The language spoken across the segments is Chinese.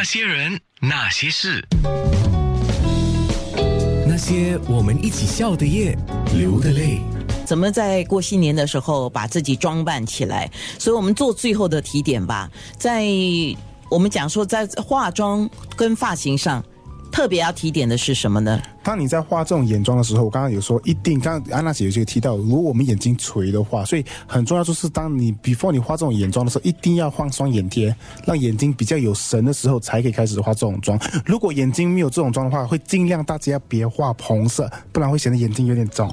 那些人，那些事，那些我们一起笑的夜，流的泪。怎么在过新年的时候把自己装扮起来？所以我们做最后的提点吧。在我们讲说，在化妆跟发型上，特别要提点的是什么呢？当你在画这种眼妆的时候，我刚刚有说一定，刚刚安娜姐有就提到，如果我们眼睛垂的话，所以很重要就是当你 before 你画这种眼妆的时候，一定要放双眼贴，让眼睛比较有神的时候才可以开始画这种妆。如果眼睛没有这种妆的话，会尽量大家别画红色，不然会显得眼睛有点肿。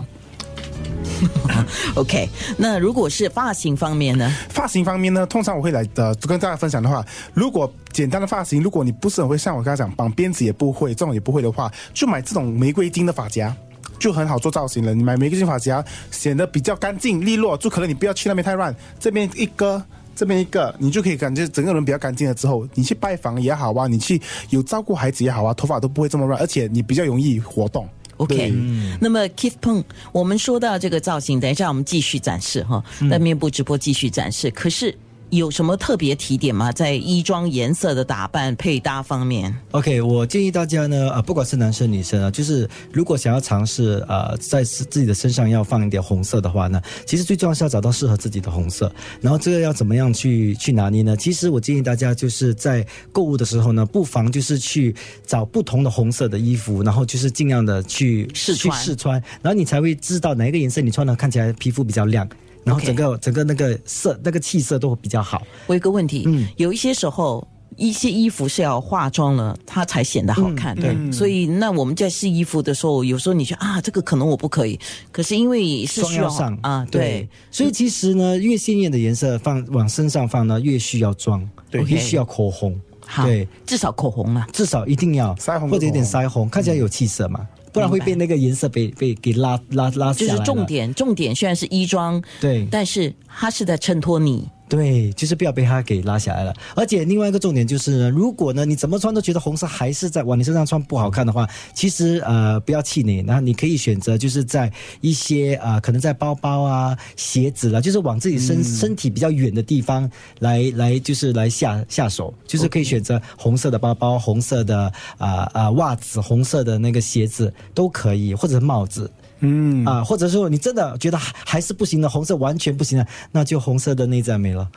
OK，那如果是发型方面呢？发型方面呢，通常我会来呃跟大家分享的话，如果简单的发型，如果你不是很会，像我刚才讲绑辫子也不会，这种也不会的话，就买这种玫瑰金的发夹。就很好做造型了。你买玫瑰金发夹，显得比较干净利落。就可能你不要去那边太乱，这边一个，这边一个，你就可以感觉整个人比较干净了。之后你去拜访也好啊，你去有照顾孩子也好啊，头发都不会这么乱，而且你比较容易活动。OK，对。那么 Keith Peng，我们说到这个造型，等一下我们继续展示哈，在面部直播继续展示。可是有什么特别提点吗？在衣装颜色的打扮配搭方面？OK，我建议大家呢，呃，不管是男生女生啊，就是如果想要尝试呃，在自自己的身上要放一点红色的话呢，其实最重要是要找到适合自己的红色。然后这个要怎么样去去拿捏呢？其实我建议大家就是在购物的时候呢，不妨就是去找不同的红色的衣服，然后就是尽量的去去试穿试穿，然后你才会知道哪一个颜色你穿了看起来皮肤比较亮。然后整个整个那个色那个气色都会比较好。我有个问题，嗯。有一些时候。一些衣服是要化妆了，它才显得好看。对。所以那我们在试衣服的时候，有时候你觉得啊，这个可能我不可以，可是因为是需要上啊，对，所以其实呢，越鲜艳的颜色放往身上放呢，越需要妆，对。越需要口红，好对，，至少口红嘛。至少一定要腮红或者有点腮红，看起来有气色嘛，不然会被那个颜色被被给拉拉拉下来就是重，点，重点虽然是衣装，对但是它是在衬托你。对，就是不要被它给拉下来了。而且另外一个重点就是呢，如果呢你怎么穿都觉得红色还是在往你身上穿不好看的话，其实呃不要气馁，然后你可以选择就是在一些呃可能在包包啊、鞋子啦，就是往自己身、身体比较远的地方来来就是来下下手，就是可以选择红色的包包、红色的啊啊、袜子、红色的那个鞋子都可以，或者是帽子。嗯，啊，或者说你真的觉得还还是不行的，红色完全不行的，那就红色的内在美了，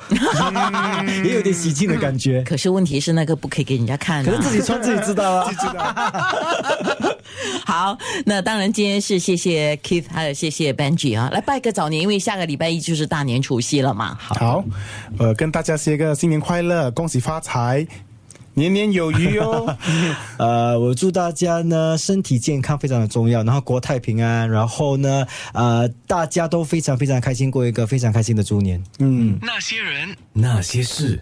也有点喜庆的感觉。可是问题是那个不可以给人家看、啊。可是自己穿自己知道啊。知道。好，那当然今天是谢谢 Keith，还有谢谢 Benji 啊，来拜个早年，因为下个礼拜一就是大年除夕了嘛。好，呃，跟大家说个新年快乐，恭喜发财，年年有余哦。呃，我祝大家呢身体健康非常的重要，然后国泰平安，然后呢，呃，大家都非常非常开心，过一个非常开心的猪年。嗯。那些人，那些事。